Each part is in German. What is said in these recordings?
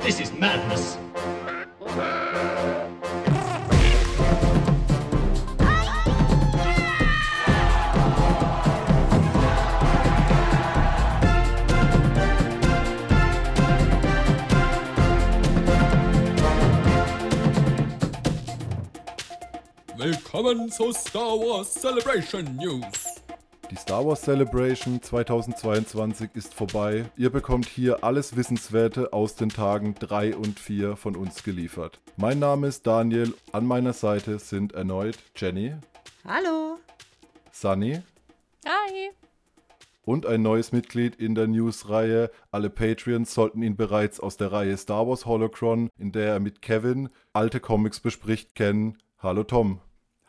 This is madness. Willkommen zur Star Wars Celebration News. Star Wars Celebration 2022 ist vorbei. Ihr bekommt hier alles Wissenswerte aus den Tagen 3 und 4 von uns geliefert. Mein Name ist Daniel, an meiner Seite sind erneut Jenny, Hallo. Sunny Hi. und ein neues Mitglied in der News-Reihe. Alle Patreons sollten ihn bereits aus der Reihe Star Wars Holocron, in der er mit Kevin alte Comics bespricht, kennen. Hallo Tom.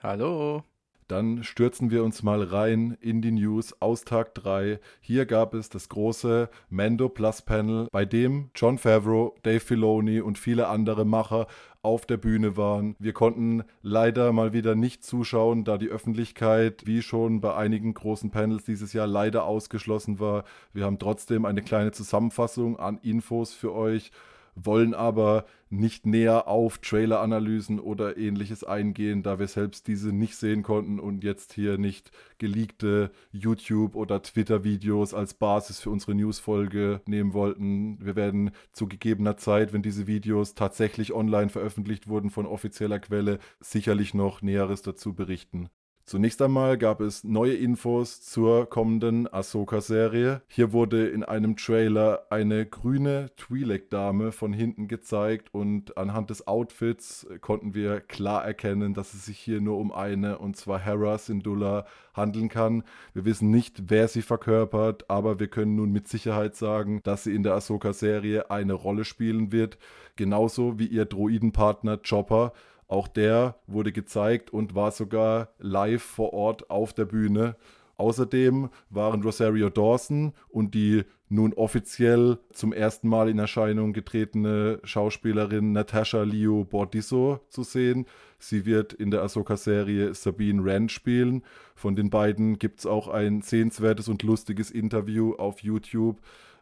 Hallo. Dann stürzen wir uns mal rein in die News aus Tag 3. Hier gab es das große Mando Plus Panel, bei dem John Favreau, Dave Filoni und viele andere Macher auf der Bühne waren. Wir konnten leider mal wieder nicht zuschauen, da die Öffentlichkeit, wie schon bei einigen großen Panels dieses Jahr, leider ausgeschlossen war. Wir haben trotzdem eine kleine Zusammenfassung an Infos für euch wollen aber nicht näher auf Trailer-Analysen oder ähnliches eingehen, da wir selbst diese nicht sehen konnten und jetzt hier nicht geleakte YouTube- oder Twitter-Videos als Basis für unsere News-Folge nehmen wollten. Wir werden zu gegebener Zeit, wenn diese Videos tatsächlich online veröffentlicht wurden von offizieller Quelle, sicherlich noch Näheres dazu berichten. Zunächst einmal gab es neue Infos zur kommenden Ahsoka-Serie. Hier wurde in einem Trailer eine grüne Twi'lek-Dame von hinten gezeigt und anhand des Outfits konnten wir klar erkennen, dass es sich hier nur um eine, und zwar Hera Syndulla, handeln kann. Wir wissen nicht, wer sie verkörpert, aber wir können nun mit Sicherheit sagen, dass sie in der Ahsoka-Serie eine Rolle spielen wird, genauso wie ihr Droidenpartner Chopper. Auch der wurde gezeigt und war sogar live vor Ort auf der Bühne. Außerdem waren Rosario Dawson und die nun offiziell zum ersten Mal in Erscheinung getretene Schauspielerin Natasha Liu Bordisso zu sehen. Sie wird in der Ahsoka-Serie Sabine Wren spielen. Von den beiden gibt es auch ein sehenswertes und lustiges Interview auf YouTube.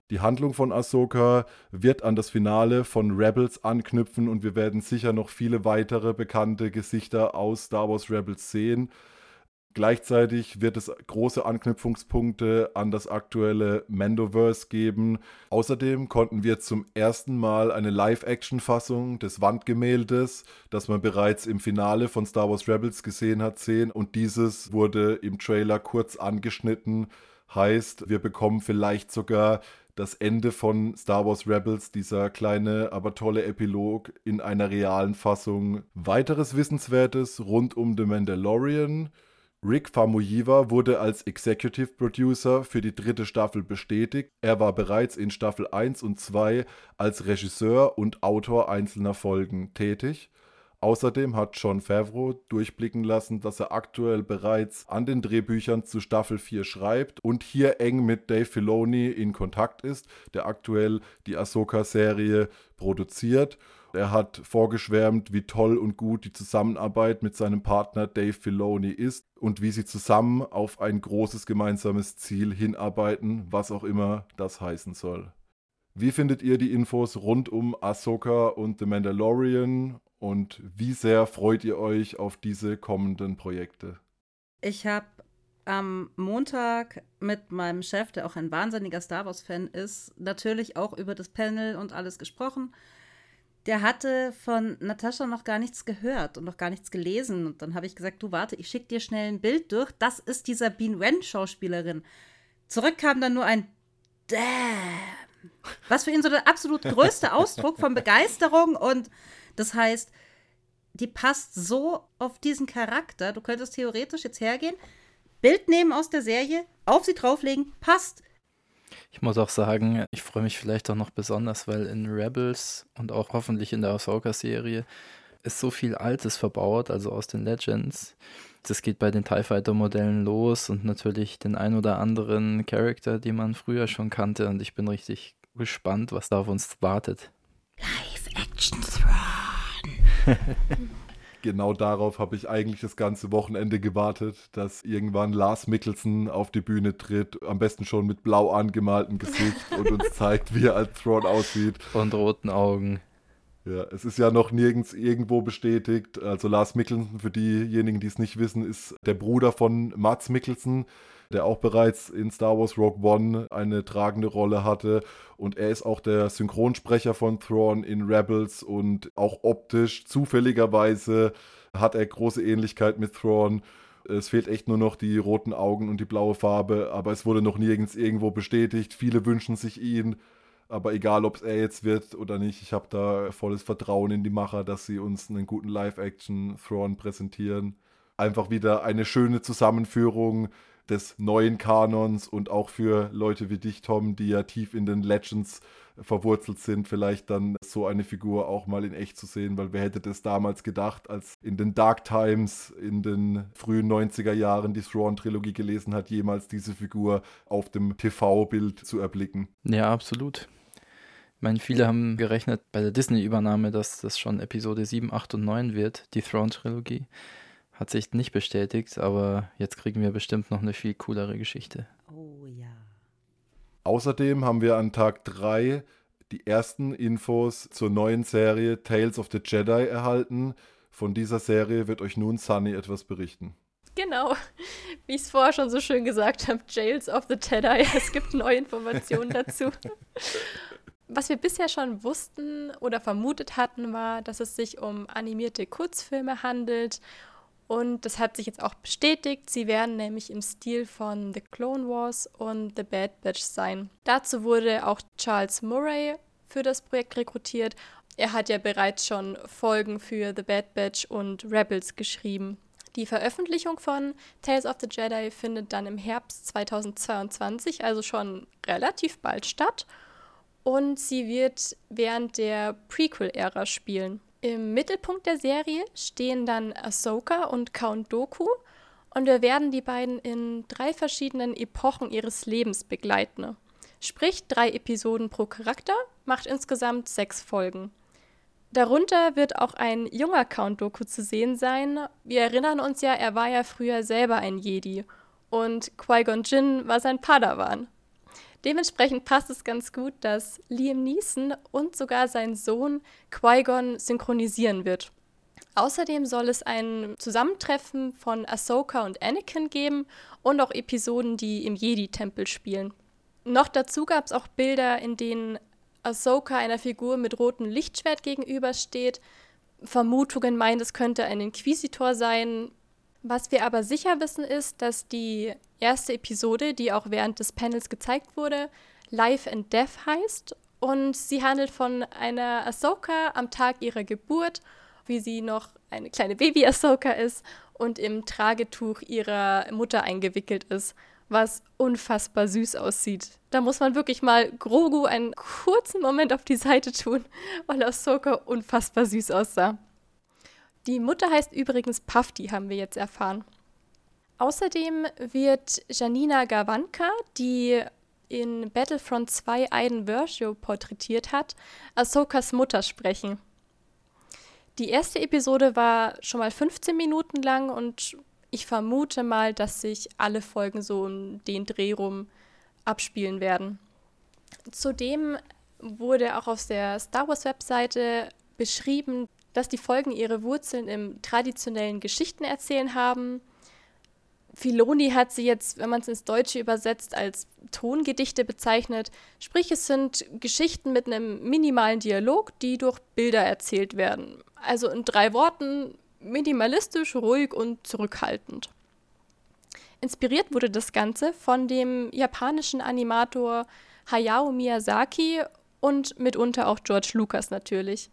Die Handlung von Ahsoka wird an das Finale von Rebels anknüpfen und wir werden sicher noch viele weitere bekannte Gesichter aus Star Wars Rebels sehen. Gleichzeitig wird es große Anknüpfungspunkte an das aktuelle Mandoverse geben. Außerdem konnten wir zum ersten Mal eine Live-Action-Fassung des Wandgemäldes, das man bereits im Finale von Star Wars Rebels gesehen hat, sehen. Und dieses wurde im Trailer kurz angeschnitten. Heißt, wir bekommen vielleicht sogar das Ende von Star Wars Rebels, dieser kleine, aber tolle Epilog in einer realen Fassung. Weiteres Wissenswertes rund um The Mandalorian. Rick Famuyiwa wurde als Executive Producer für die dritte Staffel bestätigt. Er war bereits in Staffel 1 und 2 als Regisseur und Autor einzelner Folgen tätig. Außerdem hat John Favreau durchblicken lassen, dass er aktuell bereits an den Drehbüchern zu Staffel 4 schreibt und hier eng mit Dave Filoni in Kontakt ist, der aktuell die Ahsoka-Serie produziert. Er hat vorgeschwärmt, wie toll und gut die Zusammenarbeit mit seinem Partner Dave Filoni ist und wie sie zusammen auf ein großes gemeinsames Ziel hinarbeiten, was auch immer das heißen soll. Wie findet ihr die Infos rund um Ahsoka und The Mandalorian und wie sehr freut ihr euch auf diese kommenden Projekte? Ich habe am Montag mit meinem Chef, der auch ein wahnsinniger Star Wars-Fan ist, natürlich auch über das Panel und alles gesprochen. Der hatte von Natascha noch gar nichts gehört und noch gar nichts gelesen. Und dann habe ich gesagt, du warte, ich schicke dir schnell ein Bild durch. Das ist dieser Bean Wen Schauspielerin. Zurück kam dann nur ein Damn. Was für ihn so der absolut größte Ausdruck von Begeisterung und das heißt, die passt so auf diesen Charakter. Du könntest theoretisch jetzt hergehen, Bild nehmen aus der Serie, auf sie drauflegen, passt. Ich muss auch sagen, ich freue mich vielleicht auch noch besonders, weil in Rebels und auch hoffentlich in der Ahsoka-Serie ist so viel Altes verbaut, also aus den Legends. Das geht bei den TIE Fighter-Modellen los und natürlich den ein oder anderen Charakter, die man früher schon kannte. Und ich bin richtig gespannt, was da auf uns wartet. Live-Action-Thrawn. Genau darauf habe ich eigentlich das ganze Wochenende gewartet, dass irgendwann Lars Mickelson auf die Bühne tritt, am besten schon mit blau angemaltem Gesicht und uns zeigt, wie er als Thrawn aussieht. Und roten Augen. Ja, es ist ja noch nirgends irgendwo bestätigt. Also Lars Mickelson, für diejenigen, die es nicht wissen, ist der Bruder von Mats Mickelson, der auch bereits in Star Wars Rogue One eine tragende Rolle hatte. Und er ist auch der Synchronsprecher von Thrawn in Rebels und auch optisch zufälligerweise hat er große Ähnlichkeit mit Thrawn. Es fehlt echt nur noch die roten Augen und die blaue Farbe, aber es wurde noch nirgends irgendwo bestätigt. Viele wünschen sich ihn. Aber egal, ob es er jetzt wird oder nicht, ich habe da volles Vertrauen in die Macher, dass sie uns einen guten Live-Action-Thrawn präsentieren. Einfach wieder eine schöne Zusammenführung des neuen Kanons und auch für Leute wie dich, Tom, die ja tief in den Legends verwurzelt sind, vielleicht dann so eine Figur auch mal in echt zu sehen, weil wer hätte das damals gedacht, als in den Dark Times in den frühen 90er Jahren die Thrawn-Trilogie gelesen hat, jemals diese Figur auf dem TV-Bild zu erblicken. Ja, absolut. Ich meine, viele haben gerechnet bei der Disney-Übernahme, dass das schon Episode 7, 8 und 9 wird, die Throne-Trilogie. Hat sich nicht bestätigt, aber jetzt kriegen wir bestimmt noch eine viel coolere Geschichte. Oh ja. Außerdem haben wir an Tag 3 die ersten Infos zur neuen Serie Tales of the Jedi erhalten. Von dieser Serie wird euch nun Sunny etwas berichten. Genau, wie ich es vorher schon so schön gesagt habe, Jails of the Jedi. Es gibt neue Informationen dazu. Was wir bisher schon wussten oder vermutet hatten, war, dass es sich um animierte Kurzfilme handelt. Und das hat sich jetzt auch bestätigt. Sie werden nämlich im Stil von The Clone Wars und The Bad Batch sein. Dazu wurde auch Charles Murray für das Projekt rekrutiert. Er hat ja bereits schon Folgen für The Bad Batch und Rebels geschrieben. Die Veröffentlichung von Tales of the Jedi findet dann im Herbst 2022, also schon relativ bald statt und sie wird während der Prequel-Ära spielen. Im Mittelpunkt der Serie stehen dann Ahsoka und Count Doku und wir werden die beiden in drei verschiedenen Epochen ihres Lebens begleiten. Sprich, drei Episoden pro Charakter macht insgesamt sechs Folgen. Darunter wird auch ein junger Count Doku zu sehen sein. Wir erinnern uns ja, er war ja früher selber ein Jedi und Qui-Gon Jinn war sein Padawan. Dementsprechend passt es ganz gut, dass Liam Neeson und sogar sein Sohn Qui-Gon synchronisieren wird. Außerdem soll es ein Zusammentreffen von Ahsoka und Anakin geben und auch Episoden, die im Jedi-Tempel spielen. Noch dazu gab es auch Bilder, in denen Ahsoka einer Figur mit rotem Lichtschwert gegenübersteht. Vermutungen meinen, es könnte ein Inquisitor sein. Was wir aber sicher wissen ist, dass die erste Episode, die auch während des Panels gezeigt wurde, Life and Death heißt. Und sie handelt von einer Ahsoka am Tag ihrer Geburt, wie sie noch eine kleine Baby-Ahsoka ist und im Tragetuch ihrer Mutter eingewickelt ist, was unfassbar süß aussieht. Da muss man wirklich mal Grogu einen kurzen Moment auf die Seite tun, weil Ahsoka unfassbar süß aussah. Die Mutter heißt übrigens Pafti, haben wir jetzt erfahren. Außerdem wird Janina Gawanka, die in Battlefront 2 Aiden Versio porträtiert hat, Ahsokas Mutter sprechen. Die erste Episode war schon mal 15 Minuten lang und ich vermute mal, dass sich alle Folgen so um den Dreh rum abspielen werden. Zudem wurde auch auf der Star Wars Webseite beschrieben, dass die Folgen ihre Wurzeln im traditionellen Geschichtenerzählen haben. Filoni hat sie jetzt, wenn man es ins Deutsche übersetzt, als Tongedichte bezeichnet. Sprich, es sind Geschichten mit einem minimalen Dialog, die durch Bilder erzählt werden. Also in drei Worten minimalistisch, ruhig und zurückhaltend. Inspiriert wurde das Ganze von dem japanischen Animator Hayao Miyazaki und mitunter auch George Lucas natürlich.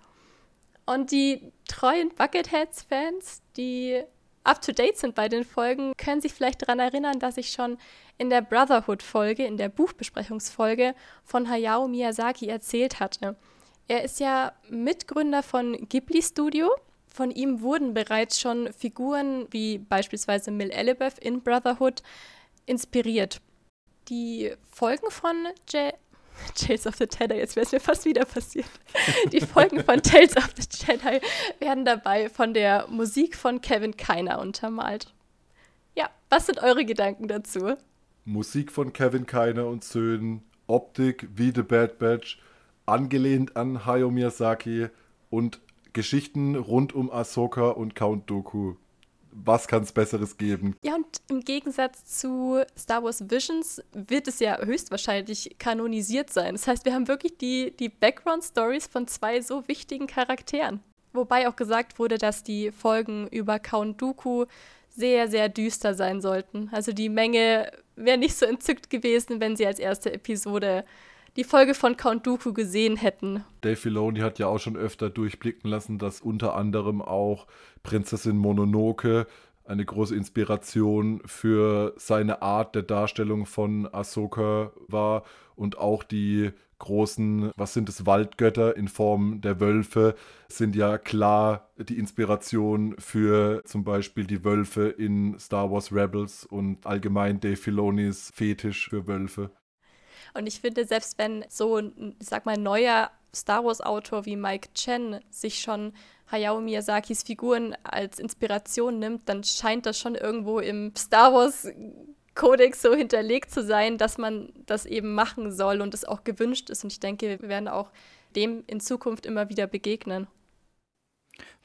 Und die treuen Bucketheads-Fans, die up-to-date sind bei den Folgen, können sich vielleicht daran erinnern, dass ich schon in der Brotherhood-Folge, in der Buchbesprechungsfolge von Hayao Miyazaki erzählt hatte. Er ist ja Mitgründer von Ghibli Studio. Von ihm wurden bereits schon Figuren wie beispielsweise Mill Elizabeth in Brotherhood inspiriert. Die Folgen von J Tales of the Jedi, jetzt wäre es mir fast wieder passiert. Die Folgen von Tales of the Jedi werden dabei von der Musik von Kevin Keiner untermalt. Ja, was sind eure Gedanken dazu? Musik von Kevin Keiner und Söhnen, Optik wie The Bad Batch, angelehnt an Hayao Miyazaki und Geschichten rund um Ahsoka und Count Dooku. Was kann es Besseres geben? Ja, und im Gegensatz zu Star Wars Visions wird es ja höchstwahrscheinlich kanonisiert sein. Das heißt, wir haben wirklich die, die Background-Stories von zwei so wichtigen Charakteren. Wobei auch gesagt wurde, dass die Folgen über Count Dooku sehr, sehr düster sein sollten. Also die Menge wäre nicht so entzückt gewesen, wenn sie als erste Episode die Folge von Count Dooku gesehen hätten. Dave Filoni hat ja auch schon öfter durchblicken lassen, dass unter anderem auch Prinzessin Mononoke eine große Inspiration für seine Art der Darstellung von Ahsoka war und auch die großen, was sind es, Waldgötter in Form der Wölfe sind ja klar die Inspiration für zum Beispiel die Wölfe in Star Wars Rebels und allgemein Dave Filonis Fetisch für Wölfe. Und ich finde, selbst wenn so ein, sag mal, neuer Star Wars-Autor wie Mike Chen sich schon Hayao Miyazakis Figuren als Inspiration nimmt, dann scheint das schon irgendwo im Star Wars Kodex so hinterlegt zu sein, dass man das eben machen soll und es auch gewünscht ist. Und ich denke, wir werden auch dem in Zukunft immer wieder begegnen.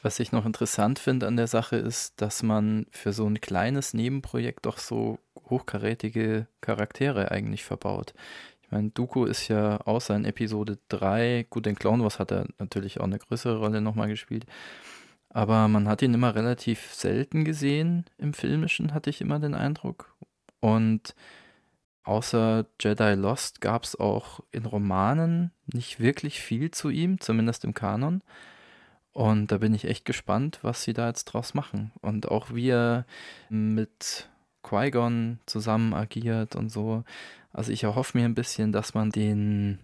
Was ich noch interessant finde an der Sache ist, dass man für so ein kleines Nebenprojekt doch so hochkarätige Charaktere eigentlich verbaut. Ich meine, Dooku ist ja außer in Episode 3, gut, in Clone Wars hat er natürlich auch eine größere Rolle nochmal gespielt, aber man hat ihn immer relativ selten gesehen im Filmischen, hatte ich immer den Eindruck. Und außer Jedi Lost gab es auch in Romanen nicht wirklich viel zu ihm, zumindest im Kanon. Und da bin ich echt gespannt, was sie da jetzt draus machen. Und auch wie er mit Qui-Gon zusammen agiert und so. Also ich erhoffe mir ein bisschen, dass man den,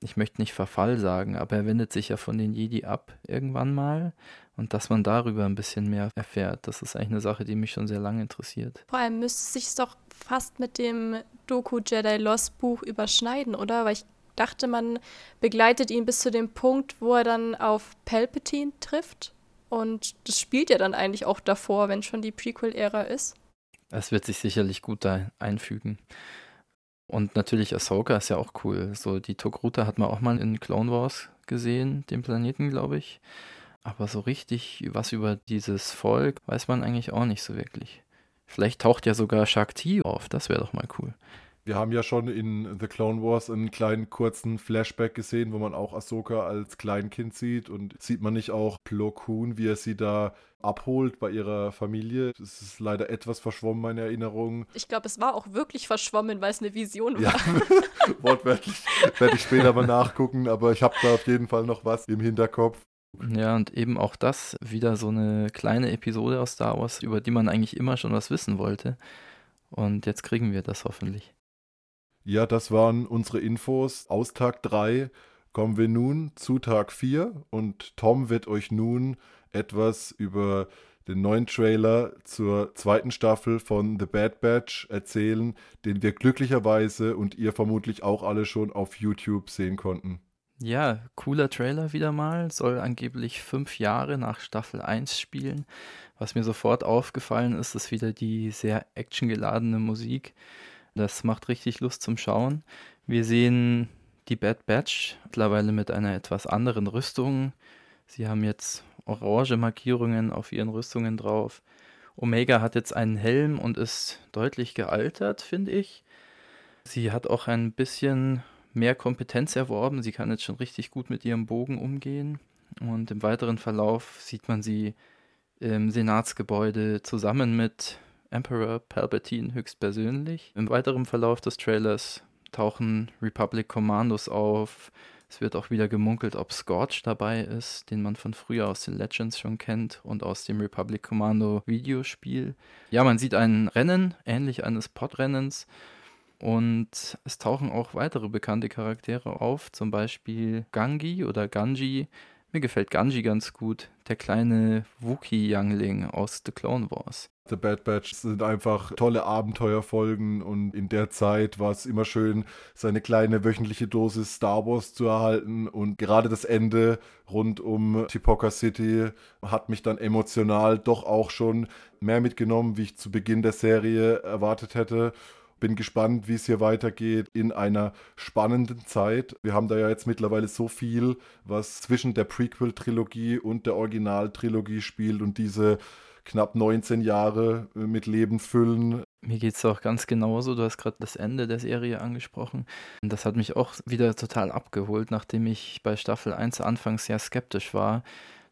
ich möchte nicht Verfall sagen, aber er wendet sich ja von den Jedi ab irgendwann mal und dass man darüber ein bisschen mehr erfährt. Das ist eigentlich eine Sache, die mich schon sehr lange interessiert. Vor allem müsste es sich doch fast mit dem Doku Jedi Lost Buch überschneiden, oder? Weil ich dachte, man begleitet ihn bis zu dem Punkt, wo er dann auf Palpatine trifft. Und das spielt ja dann eigentlich auch davor, wenn schon die Prequel-Ära ist. Es wird sich sicherlich gut da einfügen. Und natürlich Ahsoka ist ja auch cool. So die Togruta hat man auch mal in Clone Wars gesehen, dem Planeten, glaube ich. Aber so richtig was über dieses Volk weiß man eigentlich auch nicht so wirklich. Vielleicht taucht ja sogar Shakti auf, das wäre doch mal cool. Wir haben ja schon in The Clone Wars einen kleinen kurzen Flashback gesehen, wo man auch Ahsoka als Kleinkind sieht und sieht man nicht auch Plo Koon, wie er sie da abholt bei ihrer Familie. Das ist leider etwas verschwommen, meine Erinnerung. Ich glaube, es war auch wirklich verschwommen, weil es eine Vision war. Ja, wortwörtlich werde ich später mal nachgucken, aber ich habe da auf jeden Fall noch was im Hinterkopf. Ja, und eben auch das wieder so eine kleine Episode aus Star Wars, über die man eigentlich immer schon was wissen wollte. Und jetzt kriegen wir das hoffentlich. Ja, das waren unsere Infos aus Tag 3. Kommen wir nun zu Tag 4 und Tom wird euch nun etwas über den neuen Trailer zur zweiten Staffel von The Bad Batch erzählen, den wir glücklicherweise und ihr vermutlich auch alle schon auf YouTube sehen konnten. Ja, cooler Trailer wieder mal. Soll angeblich fünf Jahre nach Staffel 1 spielen. Was mir sofort aufgefallen ist, ist wieder die sehr actiongeladene Musik. Das macht richtig Lust zum Schauen. Wir sehen die Bad Batch mittlerweile mit einer etwas anderen Rüstung. Sie haben jetzt orange Markierungen auf ihren Rüstungen drauf. Omega hat jetzt einen Helm und ist deutlich gealtert, finde ich. Sie hat auch ein bisschen mehr Kompetenz erworben. Sie kann jetzt schon richtig gut mit ihrem Bogen umgehen. Und im weiteren Verlauf sieht man sie im Senatsgebäude zusammen mit Emperor Palpatine höchstpersönlich. Im weiteren Verlauf des Trailers tauchen Republic Commandos auf. Es wird auch wieder gemunkelt, ob Scorch dabei ist, den man von früher aus den Legends schon kennt und aus dem Republic Commando Videospiel. Ja, man sieht ein Rennen, ähnlich eines Podrennens. Und es tauchen auch weitere bekannte Charaktere auf, zum Beispiel Gangi oder Ganji, Mir gefällt Ganji ganz gut, der kleine Wookie-Youngling aus The Clone Wars. The Bad Batch sind einfach tolle Abenteuerfolgen und in der Zeit war es immer schön, seine kleine wöchentliche Dosis Star Wars zu erhalten und gerade das Ende rund um Tipoca City hat mich dann emotional doch auch schon mehr mitgenommen, wie ich zu Beginn der Serie erwartet hätte. Bin gespannt, wie es hier weitergeht in einer spannenden Zeit. Wir haben da ja jetzt mittlerweile so viel, was zwischen der Prequel-Trilogie und der Originaltrilogie spielt und diese knapp 19 Jahre äh, mit Leben füllen. Mir geht es auch ganz genauso. Du hast gerade das Ende der Serie angesprochen. Das hat mich auch wieder total abgeholt, nachdem ich bei Staffel 1 anfangs sehr skeptisch war.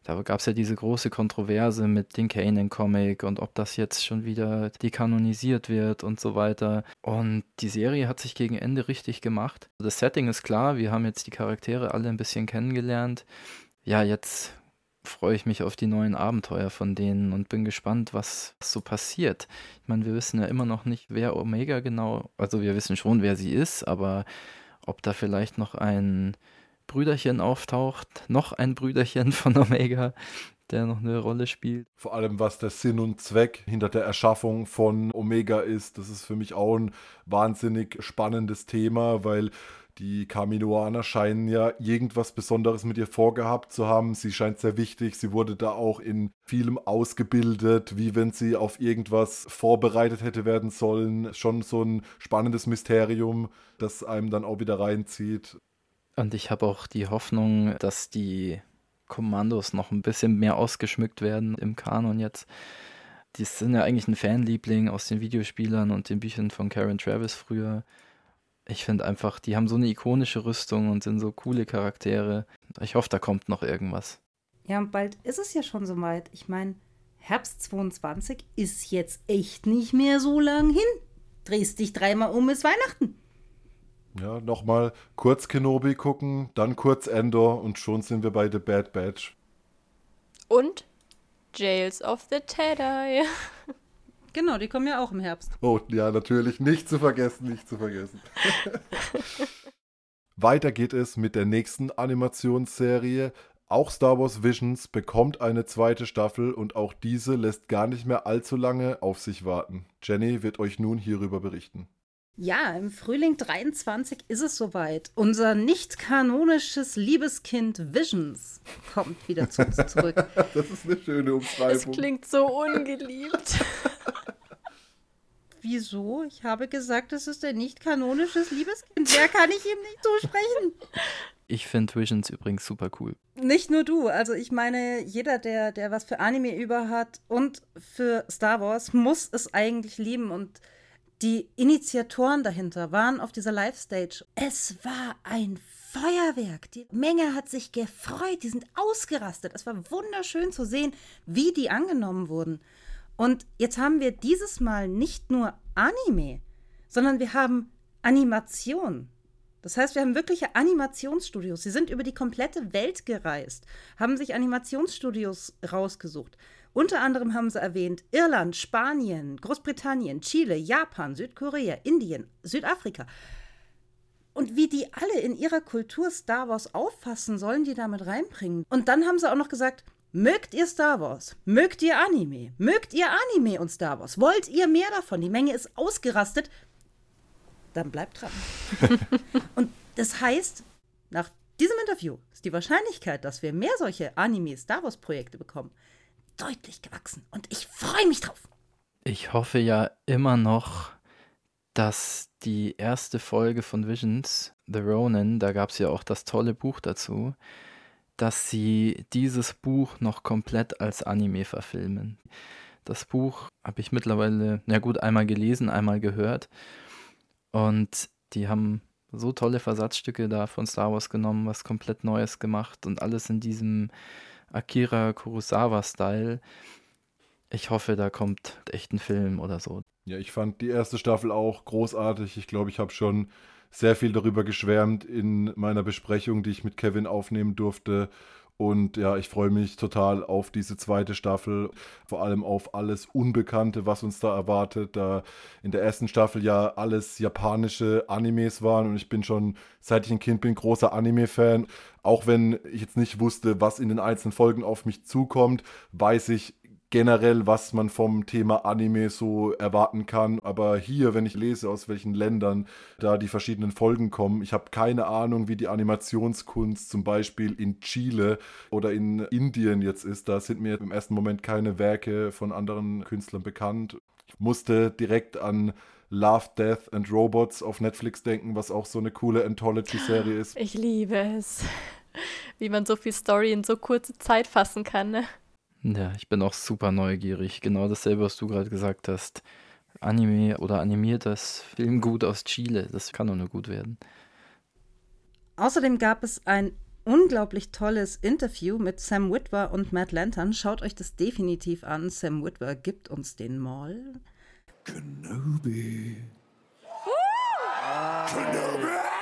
Da gab es ja diese große Kontroverse mit den Kanan-Comic und ob das jetzt schon wieder dekanonisiert wird und so weiter. Und die Serie hat sich gegen Ende richtig gemacht. Das Setting ist klar, wir haben jetzt die Charaktere alle ein bisschen kennengelernt. Ja, jetzt freue ich mich auf die neuen Abenteuer von denen und bin gespannt, was, so passiert. Ich meine, wir wissen ja immer noch nicht, wer Omega genau, also wir wissen schon, wer sie ist, aber ob da vielleicht noch ein Brüderchen auftaucht, noch ein Brüderchen von Omega, der noch eine Rolle spielt. Vor allem, was der Sinn und Zweck hinter der Erschaffung von Omega ist, das ist für mich auch ein wahnsinnig spannendes Thema, weil die Kaminoaner scheinen ja irgendwas Besonderes mit ihr vorgehabt zu haben. Sie scheint sehr wichtig. Sie wurde da auch in vielem ausgebildet, wie wenn sie auf irgendwas vorbereitet hätte werden sollen. Schon so ein spannendes Mysterium, das einem dann auch wieder reinzieht. Und ich habe auch die Hoffnung, dass die Kommandos noch ein bisschen mehr ausgeschmückt werden im Kanon jetzt. Die sind ja eigentlich ein Fanliebling aus den Videospielern und den Büchern von Karen Travis früher ich finde einfach, die haben so eine ikonische Rüstung und sind so coole Charaktere. Ich hoffe, da kommt noch irgendwas. Ja, und bald ist es ja schon soweit. Ich meine, Herbst 22 ist jetzt echt nicht mehr so lang hin. Drehst dich dreimal um, ist Weihnachten. Ja, nochmal kurz Kenobi gucken, dann kurz Endor und schon sind wir bei The Bad Batch. Und Jails of the Tedai. Genau, die kommen ja auch im Herbst. Oh, ja, natürlich. Nicht zu vergessen, nicht zu vergessen. Weiter geht es mit der nächsten Animationsserie. Auch Star Wars Visions bekommt eine zweite Staffel und auch diese lässt gar nicht mehr allzu lange auf sich warten. Jenny wird euch nun hierüber berichten. Ja, im Frühling 23 ist es soweit. Unser nicht kanonisches Liebeskind Visions kommt wieder zu uns zurück. das ist eine schöne Umschreibung. Das klingt so ungeliebt. Wieso? Ich habe gesagt, es ist ein nicht kanonisches Liebeskind. Wer kann ich ihm nicht zusprechen? Ich finde Visions übrigens super cool. Nicht nur du. Also ich meine, jeder, der, der was für Anime über hat und für Star Wars, muss es eigentlich lieben. Und die Initiatoren dahinter waren auf dieser Live-Stage. Es war ein Feuerwerk. Die Menge hat sich gefreut. Die sind ausgerastet. Es war wunderschön zu sehen, wie die angenommen wurden. Und jetzt haben wir dieses Mal nicht nur Anime, sondern wir haben Animation. Das heißt, wir haben wirkliche Animationsstudios. Sie sind über die komplette Welt gereist, haben sich Animationsstudios rausgesucht. Unter anderem haben sie erwähnt Irland, Spanien, Großbritannien, Chile, Japan, Südkorea, Indien, Südafrika. Und wie die alle in ihrer Kultur Star Wars auffassen, sollen die damit reinbringen. Und dann haben sie auch noch gesagt, Mögt ihr Star Wars? Mögt ihr Anime? Mögt ihr Anime und Star Wars? Wollt ihr mehr davon? Die Menge ist ausgerastet. Dann bleibt dran. und das heißt, nach diesem Interview ist die Wahrscheinlichkeit, dass wir mehr solche Anime-Star Wars-Projekte bekommen, deutlich gewachsen. Und ich freue mich drauf. Ich hoffe ja immer noch, dass die erste Folge von Visions, The Ronin, da gab es ja auch das tolle Buch dazu, dass sie dieses Buch noch komplett als Anime verfilmen. Das Buch habe ich mittlerweile, ja gut, einmal gelesen, einmal gehört. Und die haben so tolle Versatzstücke da von Star Wars genommen, was komplett Neues gemacht und alles in diesem Akira Kurosawa-Style. Ich hoffe, da kommt echt ein Film oder so. Ja, ich fand die erste Staffel auch großartig. Ich glaube, ich habe schon sehr viel darüber geschwärmt in meiner Besprechung, die ich mit Kevin aufnehmen durfte. Und ja, ich freue mich total auf diese zweite Staffel, vor allem auf alles Unbekannte, was uns da erwartet. Da in der ersten Staffel ja alles japanische Animes waren und ich bin schon, seit ich ein Kind bin, großer Anime-Fan. Auch wenn ich jetzt nicht wusste, was in den einzelnen Folgen auf mich zukommt, weiß ich, generell, was man vom Thema Anime so erwarten kann. Aber hier, wenn ich lese, aus welchen Ländern da die verschiedenen Folgen kommen, ich habe keine Ahnung, wie die Animationskunst zum Beispiel in Chile oder in Indien jetzt ist. Da sind mir im ersten Moment keine Werke von anderen Künstlern bekannt. Ich musste direkt an Love, Death and Robots auf Netflix denken, was auch so eine coole Anthology-Serie ist. Ich liebe es. Wie man so viel Story in so kurze Zeit fassen kann, ne? Ja, ich bin auch super neugierig. Genau dasselbe, was du gerade gesagt hast. Anime oder animiertes Filmgut aus Chile, das kann doch nur gut werden. Außerdem gab es ein unglaublich tolles Interview mit Sam Witwer und Matt Lantern. Schaut euch das definitiv an. Sam Witwer gibt uns den Mall. Kenobi. Kenobi!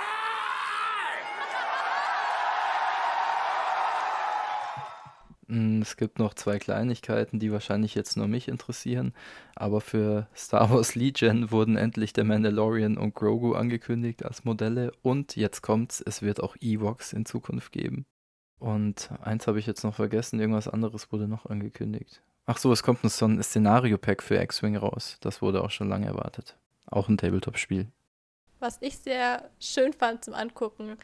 Es gibt noch zwei Kleinigkeiten, die wahrscheinlich jetzt nur mich interessieren, aber für Star Wars Legion wurden endlich der Mandalorian und Grogu angekündigt als Modelle und jetzt kommt's, es wird auch Ewoks in Zukunft geben. Und eins habe ich jetzt noch vergessen, irgendwas anderes wurde noch angekündigt. Ach so, es kommt so ein Szenario-Pack für X-Wing raus. Das wurde auch schon lange erwartet. Auch ein Tabletop-Spiel. Was ich sehr schön fand zum Angucken,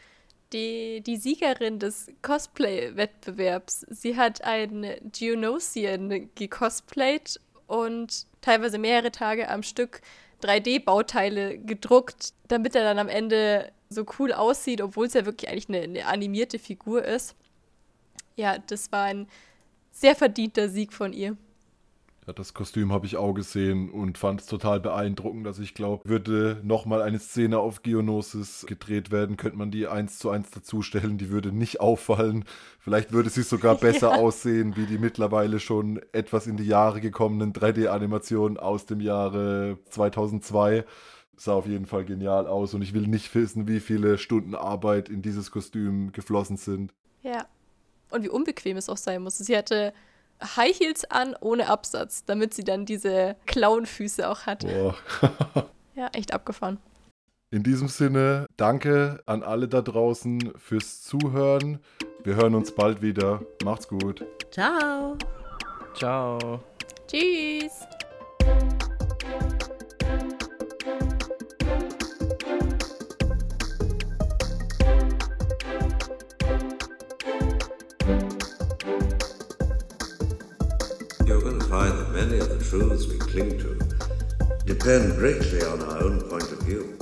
die, die Siegerin des Cosplay-Wettbewerbs. Sie hat einen Geonosian gecosplayt und teilweise mehrere Tage am Stück 3D-Bauteile gedruckt, damit er dann am Ende so cool aussieht, obwohl es ja wirklich eigentlich eine, eine animierte Figur ist. Ja, das war ein sehr verdienter Sieg von ihr. Ja, das Kostüm habe ich auch gesehen und fand es total beeindruckend. Also ich glaube, würde nochmal eine Szene auf Geonosis gedreht werden, könnte man die eins zu eins dazustellen. Die würde nicht auffallen. Vielleicht würde sie sogar besser ja. aussehen, wie die mittlerweile schon etwas in die Jahre gekommenen 3D-Animationen aus dem Jahre 2002 sah auf jeden Fall genial aus und ich will nicht wissen, wie viele Stunden Arbeit in dieses Kostüm geflossen sind. Ja. Und wie unbequem es auch sein muss. Sie hatte High Heels an ohne Absatz, damit sie dann diese Klauenfüße auch hat. Boah. ja, echt abgefahren. In diesem Sinne, danke an alle da draußen fürs Zuhören. Wir hören uns bald wieder. Macht's gut. Ciao. Ciao. Tschüss. Truths we cling to depend greatly on our own point of view.